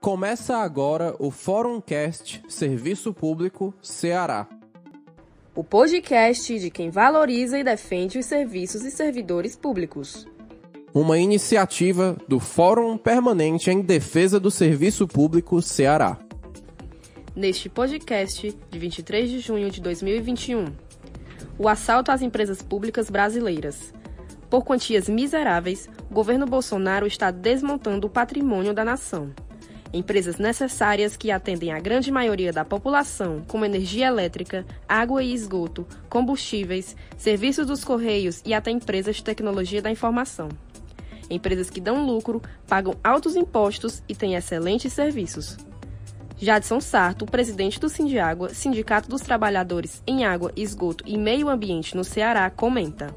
Começa agora o Fórum Cast Serviço Público Ceará. O podcast de quem valoriza e defende os serviços e servidores públicos. Uma iniciativa do Fórum Permanente em Defesa do Serviço Público Ceará. Neste podcast de 23 de junho de 2021, o assalto às empresas públicas brasileiras. Por quantias miseráveis, o governo Bolsonaro está desmontando o patrimônio da nação. Empresas necessárias que atendem a grande maioria da população, como energia elétrica, água e esgoto, combustíveis, serviços dos correios e até empresas de tecnologia da informação. Empresas que dão lucro, pagam altos impostos e têm excelentes serviços. Jadson Sarto, presidente do Sindiágua, Sindicato dos Trabalhadores em Água, Esgoto e Meio Ambiente no Ceará, comenta.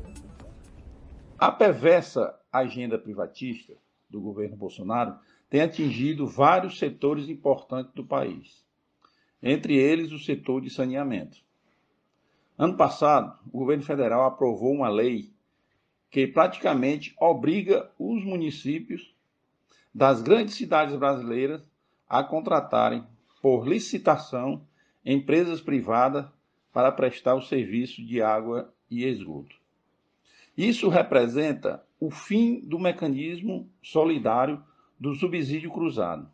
A perversa agenda privatista do governo Bolsonaro tem atingido vários setores importantes do país, entre eles o setor de saneamento. Ano passado, o governo federal aprovou uma lei que praticamente obriga os municípios das grandes cidades brasileiras a contratarem, por licitação, empresas privadas para prestar o serviço de água e esgoto. Isso representa o fim do mecanismo solidário do subsídio cruzado,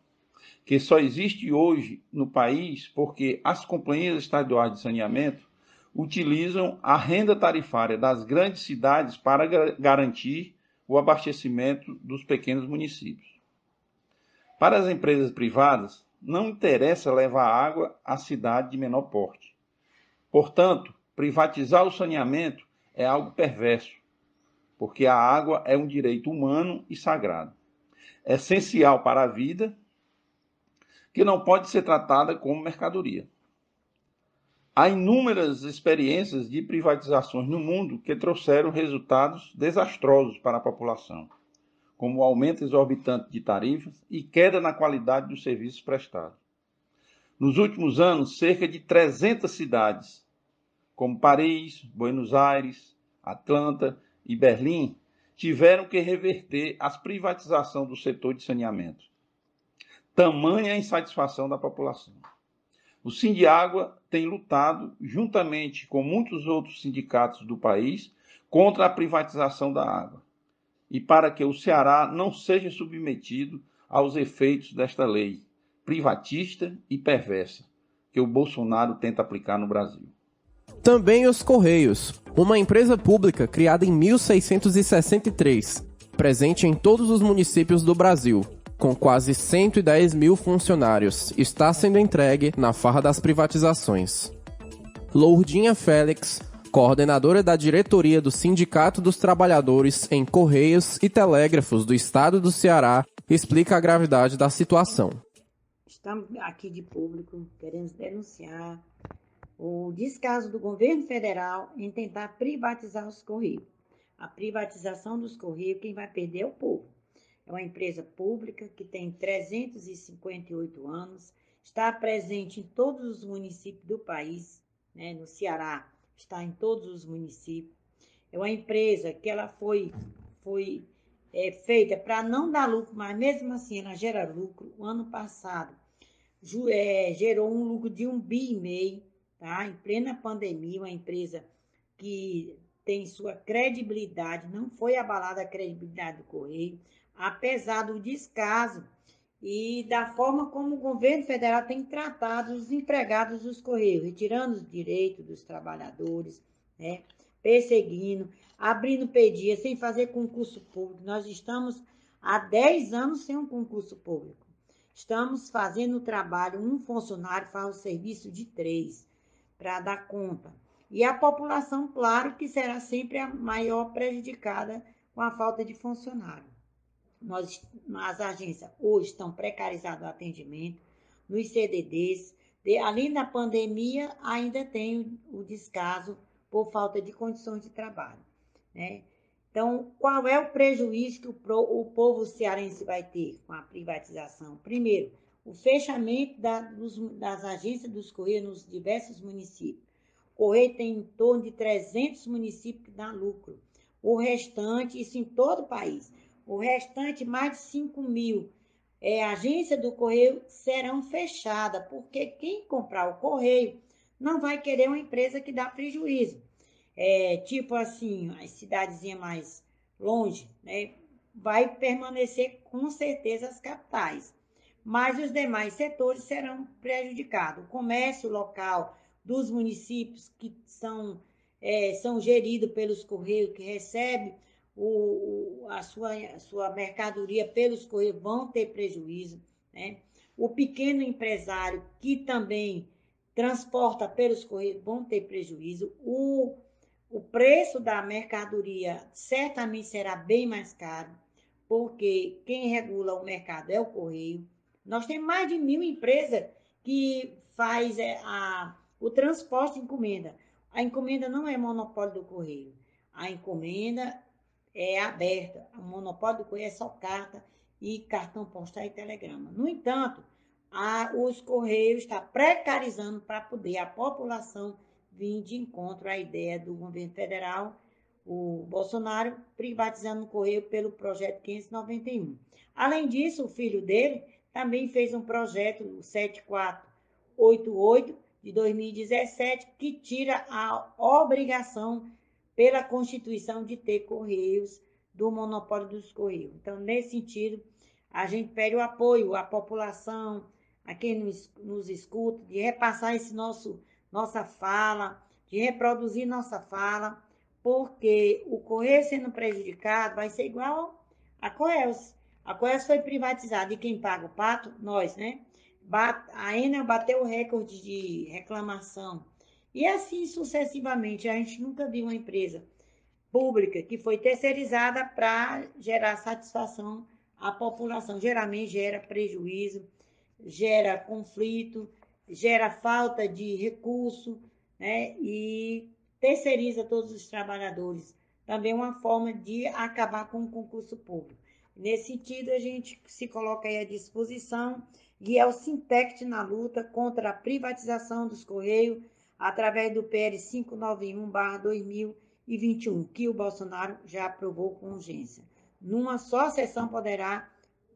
que só existe hoje no país porque as companhias estaduais de saneamento utilizam a renda tarifária das grandes cidades para garantir o abastecimento dos pequenos municípios. Para as empresas privadas, não interessa levar água à cidade de menor porte. Portanto, privatizar o saneamento é algo perverso, porque a água é um direito humano e sagrado essencial para a vida, que não pode ser tratada como mercadoria. Há inúmeras experiências de privatizações no mundo que trouxeram resultados desastrosos para a população, como o aumento exorbitante de tarifas e queda na qualidade dos serviços prestados. Nos últimos anos, cerca de 300 cidades, como Paris, Buenos Aires, Atlanta e Berlim, tiveram que reverter a privatização do setor de saneamento. Tamanha a insatisfação da população. O Sindiágua tem lutado, juntamente com muitos outros sindicatos do país, contra a privatização da água e para que o Ceará não seja submetido aos efeitos desta lei privatista e perversa que o Bolsonaro tenta aplicar no Brasil. Também os Correios, uma empresa pública criada em 1663, presente em todos os municípios do Brasil, com quase 110 mil funcionários, está sendo entregue na farra das privatizações. Lourdinha Félix, coordenadora da diretoria do Sindicato dos Trabalhadores em Correios e Telégrafos do Estado do Ceará, explica a gravidade da situação. Estamos aqui de público, queremos denunciar o descaso do governo federal em tentar privatizar os Correios. A privatização dos Correios, quem vai perder é o povo. É uma empresa pública que tem 358 anos, está presente em todos os municípios do país, né? no Ceará está em todos os municípios. É uma empresa que ela foi, foi é, feita para não dar lucro, mas mesmo assim ela gera lucro. O ano passado é, gerou um lucro de um bi e meio tá? Em plena pandemia, uma empresa que tem sua credibilidade, não foi abalada a credibilidade do Correio, apesar do descaso e da forma como o governo federal tem tratado os empregados dos Correios, retirando os direitos dos trabalhadores, né? perseguindo, abrindo pedia, sem fazer concurso público. Nós estamos há 10 anos sem um concurso público. Estamos fazendo o trabalho, um funcionário faz o serviço de três para dar conta. E a população, claro, que será sempre a maior prejudicada com a falta de funcionário. Nós, as agências hoje estão precarizadas o atendimento, nos CDDs, de, além da pandemia, ainda tem o, o descaso por falta de condições de trabalho. Né? Então, qual é o prejuízo que o, pro, o povo cearense vai ter com a privatização? Primeiro, o fechamento da, dos, das agências dos Correios nos diversos municípios. O Correio tem em torno de 300 municípios que dão lucro. O restante, isso em todo o país, o restante, mais de 5 mil é, agência do correio serão fechadas, porque quem comprar o correio não vai querer uma empresa que dá prejuízo. É, tipo assim, as cidadezinhas mais longe, né, vai permanecer com certeza as capitais. Mas os demais setores serão prejudicados. O comércio local dos municípios que são, é, são geridos pelos Correios, que recebe o, a, sua, a sua mercadoria pelos Correios, vão ter prejuízo. Né? O pequeno empresário, que também transporta pelos Correios, vão ter prejuízo. O o preço da mercadoria certamente será bem mais caro, porque quem regula o mercado é o correio. Nós temos mais de mil empresas que faz é, a, o transporte de encomenda. A encomenda não é monopólio do correio. A encomenda é aberta. O monopólio do correio é só carta e cartão postal e telegrama. No entanto, a, os correios estão precarizando para poder a população vir de encontro à ideia do governo federal, o Bolsonaro, privatizando o Correio pelo projeto 591. Além disso, o filho dele também fez um projeto, o 7488, de 2017, que tira a obrigação pela Constituição de ter Correios do monopólio dos Correios. Então, nesse sentido, a gente pede o apoio à população, a quem nos, nos escuta, de repassar esse nosso nossa fala, de reproduzir nossa fala, porque o Correio sendo prejudicado vai ser igual a Coelce. A Coelce foi privatizada e quem paga o pato? Nós, né? A Enel bateu o recorde de reclamação. E assim sucessivamente. A gente nunca viu uma empresa pública que foi terceirizada para gerar satisfação à população. Geralmente gera prejuízo, gera conflito, gera falta de recurso, né? E terceiriza todos os trabalhadores. Também uma forma de acabar com o concurso público. Nesse sentido, a gente se coloca aí à disposição e é o Sintect na luta contra a privatização dos Correios através do PL 591-2021, que o Bolsonaro já aprovou com urgência. Numa só sessão poderá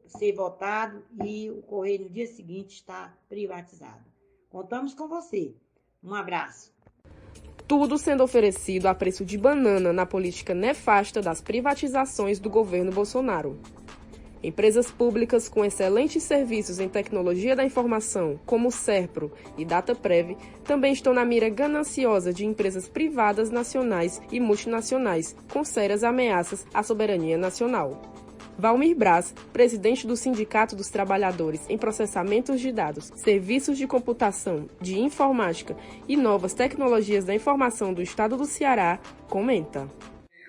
ser votado e o Correio no dia seguinte está privatizado. Contamos com você. Um abraço. Tudo sendo oferecido a preço de banana na política nefasta das privatizações do governo Bolsonaro. Empresas públicas com excelentes serviços em tecnologia da informação, como o Serpro e DataPrev, também estão na mira gananciosa de empresas privadas nacionais e multinacionais, com sérias ameaças à soberania nacional. Valmir Braz, presidente do Sindicato dos Trabalhadores em Processamentos de Dados, Serviços de Computação, de Informática e Novas Tecnologias da Informação do Estado do Ceará, comenta.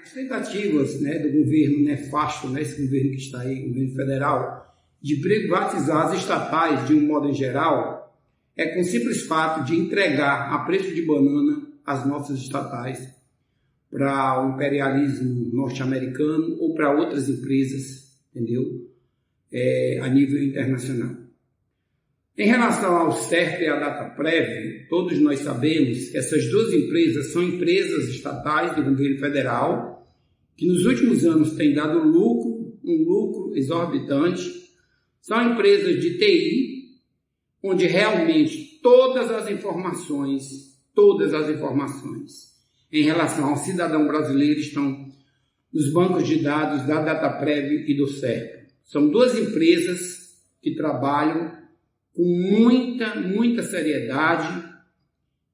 As tentativas né, do governo nefasto, né, esse governo que está aí, governo federal, de privatizar as estatais de um modo geral, é com o simples fato de entregar a preço de banana as nossas estatais para o imperialismo norte-americano ou para outras empresas, entendeu? É, a nível internacional. Em relação ao CERP e à DataPrev, todos nós sabemos que essas duas empresas são empresas estatais do governo federal que nos últimos anos têm dado lucro, um lucro exorbitante. São empresas de TI, onde realmente todas as informações, todas as informações em relação ao cidadão brasileiro estão nos bancos de dados da DataPrev e do CERP. São duas empresas que trabalham com muita, muita seriedade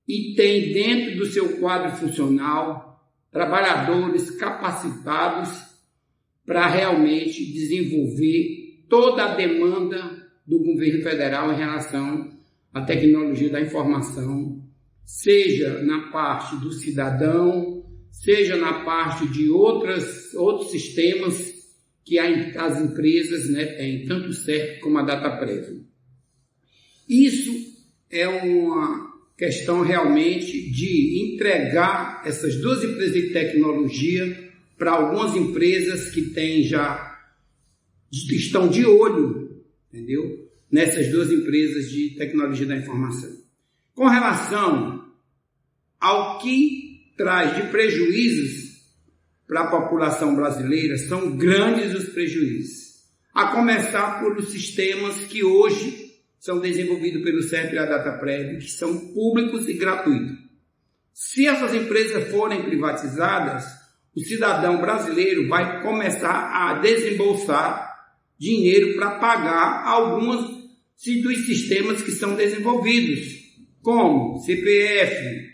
e têm dentro do seu quadro funcional trabalhadores capacitados para realmente desenvolver toda a demanda do governo federal em relação à tecnologia da informação seja na parte do cidadão, seja na parte de outras, outros sistemas que as empresas né, têm, tanto o CERP como a DataPrev. Isso é uma questão realmente de entregar essas duas empresas de tecnologia para algumas empresas que têm já estão de olho, entendeu? Nessas duas empresas de tecnologia da informação. Com relação ao que traz de prejuízos para a população brasileira, são grandes os prejuízos. a começar por sistemas que hoje são desenvolvidos pelo CERP e a DataPrev, que são públicos e gratuitos. Se essas empresas forem privatizadas, o cidadão brasileiro vai começar a desembolsar dinheiro para pagar alguns dos sistemas que são desenvolvidos, como CPF,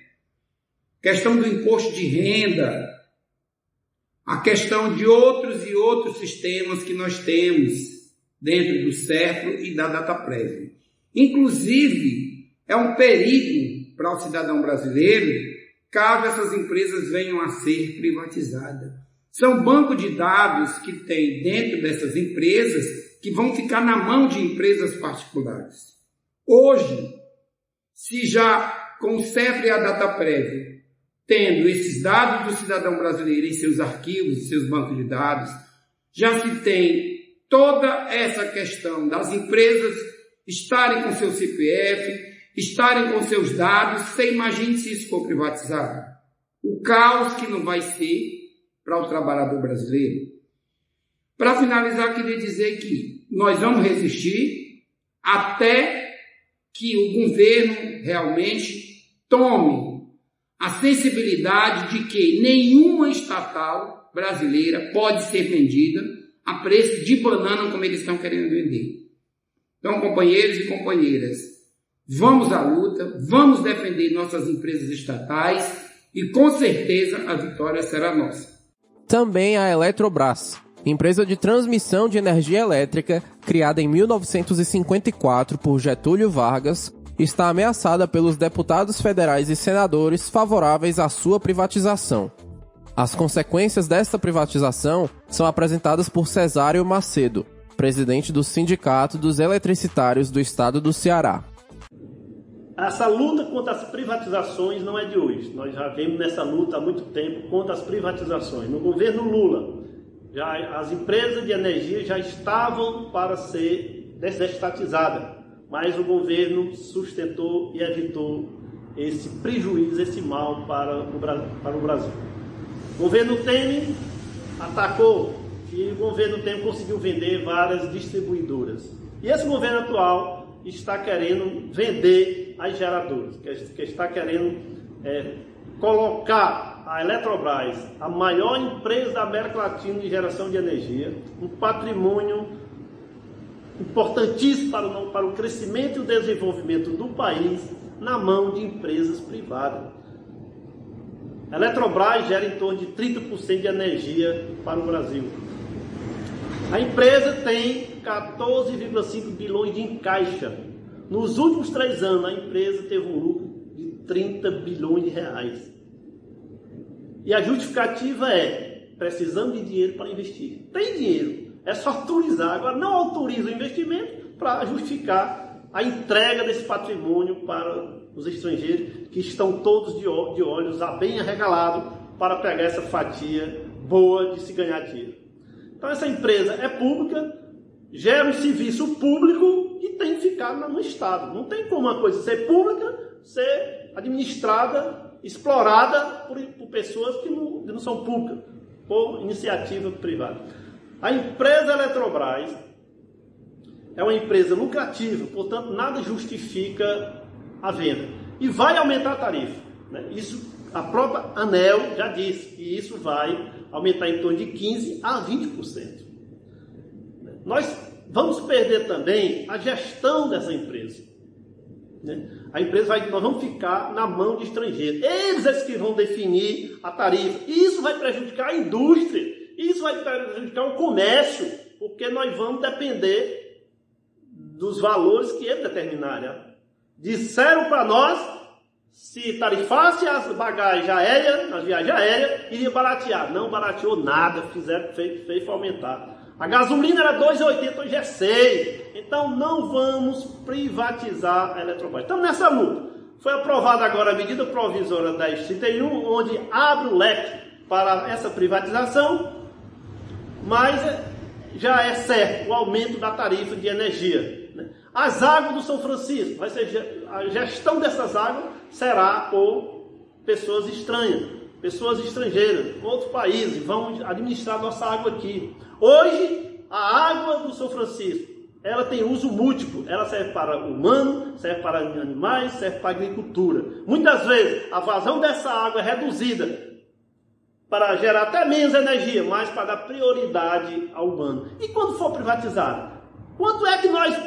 questão do imposto de renda, a questão de outros e outros sistemas que nós temos dentro do CERPRO e da DataPrev. Inclusive, é um perigo para o cidadão brasileiro caso essas empresas venham a ser privatizadas. São bancos de dados que tem dentro dessas empresas que vão ficar na mão de empresas particulares. Hoje, se já com o CEP e a DataPrev, tendo esses dados do cidadão brasileiro em seus arquivos, em seus bancos de dados, já se tem toda essa questão das empresas estarem com seu CPF, estarem com seus dados, você imagine se isso for privatizado. O caos que não vai ser para o trabalhador brasileiro. Para finalizar, queria dizer que nós vamos resistir até que o governo realmente tome a sensibilidade de que nenhuma estatal brasileira pode ser vendida a preço de banana como eles estão querendo vender. Então, companheiros e companheiras, Vamos à luta, vamos defender nossas empresas estatais e com certeza a vitória será nossa. Também a Eletrobras, empresa de transmissão de energia elétrica criada em 1954 por Getúlio Vargas, está ameaçada pelos deputados federais e senadores favoráveis à sua privatização. As consequências desta privatização são apresentadas por Cesário Macedo, presidente do Sindicato dos Eletricitários do Estado do Ceará. Essa luta contra as privatizações não é de hoje. Nós já vemos nessa luta há muito tempo contra as privatizações. No governo Lula, já as empresas de energia já estavam para ser desestatizadas, mas o governo sustentou e evitou esse prejuízo, esse mal para o, para o Brasil. O governo Temer atacou e o governo Temer conseguiu vender várias distribuidoras. E esse governo atual está querendo vender as geradoras, que está querendo é, colocar a Eletrobras, a maior empresa da América Latina de geração de energia, um patrimônio importantíssimo para o, para o crescimento e o desenvolvimento do país, na mão de empresas privadas. A Eletrobras gera em torno de 30% de energia para o Brasil. A empresa tem 14,5 bilhões de encaixa. Nos últimos três anos, a empresa teve um lucro de 30 bilhões de reais. E a justificativa é: precisamos de dinheiro para investir. Tem dinheiro, é só autorizar. Agora, não autoriza o investimento para justificar a entrega desse patrimônio para os estrangeiros que estão todos de, olhos bem arregalados para pegar essa fatia boa de se ganhar dinheiro. Então, essa empresa é pública, gera um serviço público e tem que ficar no Estado. Não tem como uma coisa ser pública, ser administrada, explorada por, por pessoas que não, que não são públicas, por iniciativa privada. A empresa Eletrobras é uma empresa lucrativa, portanto, nada justifica a venda. E vai aumentar a tarifa. Né? Isso a própria ANEL já disse, e isso vai aumentar em torno de 15% a 20%. Nós vamos perder também a gestão dessa empresa. Né? A empresa vai, nós vamos ficar na mão de estrangeiros. Eles é que vão definir a tarifa. Isso vai prejudicar a indústria. Isso vai prejudicar o comércio, porque nós vamos depender dos valores que eles determinarem. Disseram para nós se tarifasse as bagagens aéreas, as viagens aéreas, iria baratear. Não barateou nada, fizeram, fez, fez aumentar. A gasolina era 2,80, hoje é 6. Então não vamos privatizar a Eletrobras. Estamos nessa luta. Foi aprovada agora a medida provisória 1031, onde abre o leque para essa privatização, mas já é certo o aumento da tarifa de energia. Né? As águas do São Francisco, vai ser, a gestão dessas águas será por pessoas estranhas pessoas estrangeiras, outros países, vão administrar nossa água aqui. Hoje, a água do São Francisco, ela tem uso múltiplo. Ela serve para humano, serve para animais, serve para agricultura. Muitas vezes a vazão dessa água é reduzida para gerar até menos energia, mas para dar prioridade ao humano. E quando for privatizado? Quanto é que nós,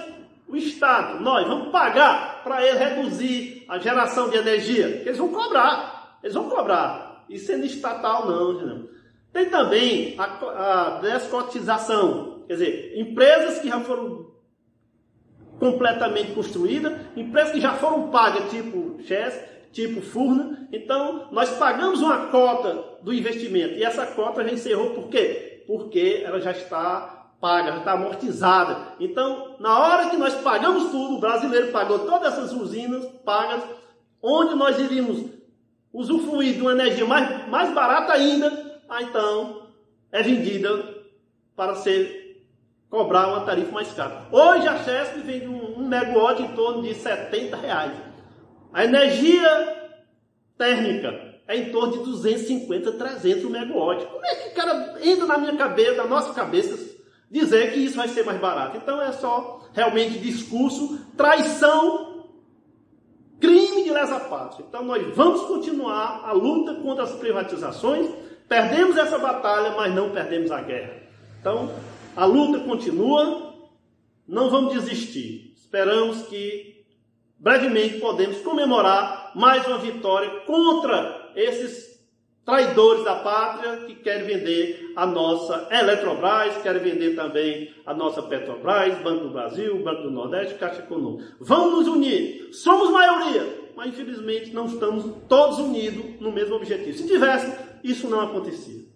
o Estado, nós vamos pagar para ele reduzir a geração de energia? Eles vão cobrar. Eles vão cobrar. E sendo estatal, não, não. Tem também a, a descotização. Quer dizer, empresas que já foram completamente construídas, empresas que já foram pagas, tipo Chess, tipo Furna. Então, nós pagamos uma cota do investimento e essa cota já encerrou por quê? Porque ela já está paga, já está amortizada. Então, na hora que nós pagamos tudo, o brasileiro pagou todas essas usinas pagas, onde nós iríamos usufruir de uma energia mais, mais barata ainda, ah, então é vendida para ser cobrar uma tarifa mais cara. Hoje a Chesp vende um, um megawatt em torno de 70 reais. A energia térmica é em torno de 250, 300 megawatt. Como é que o cara entra na minha cabeça, na nossa cabeça, dizer que isso vai ser mais barato? Então é só realmente discurso, traição, crime de lesa pátria. Então nós vamos continuar a luta contra as privatizações. Perdemos essa batalha, mas não perdemos a guerra. Então, a luta continua, não vamos desistir. Esperamos que brevemente podemos comemorar mais uma vitória contra esses traidores da pátria que querem vender a nossa Eletrobras, querem vender também a nossa Petrobras, Banco do Brasil, Banco do Nordeste, Caixa Econômica. Vamos nos unir. Somos maioria, mas infelizmente não estamos todos unidos no mesmo objetivo. Se tivesse, isso não acontecia.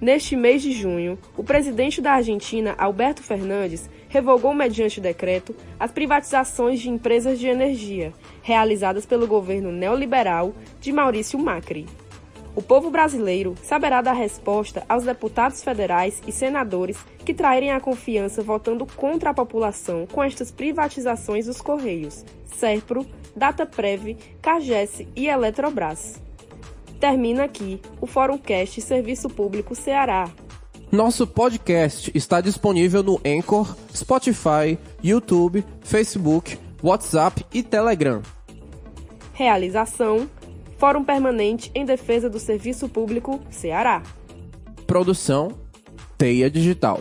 Neste mês de junho, o presidente da Argentina, Alberto Fernandes, revogou mediante decreto as privatizações de empresas de energia realizadas pelo governo neoliberal de Maurício Macri. O povo brasileiro saberá dar resposta aos deputados federais e senadores que traírem a confiança votando contra a população com estas privatizações dos Correios, Serpro, Dataprev, Cagesse e Eletrobras. Termina aqui o Fórum Cast Serviço Público Ceará. Nosso podcast está disponível no Anchor, Spotify, YouTube, Facebook, WhatsApp e Telegram. Realização: Fórum Permanente em Defesa do Serviço Público Ceará. Produção: Teia Digital.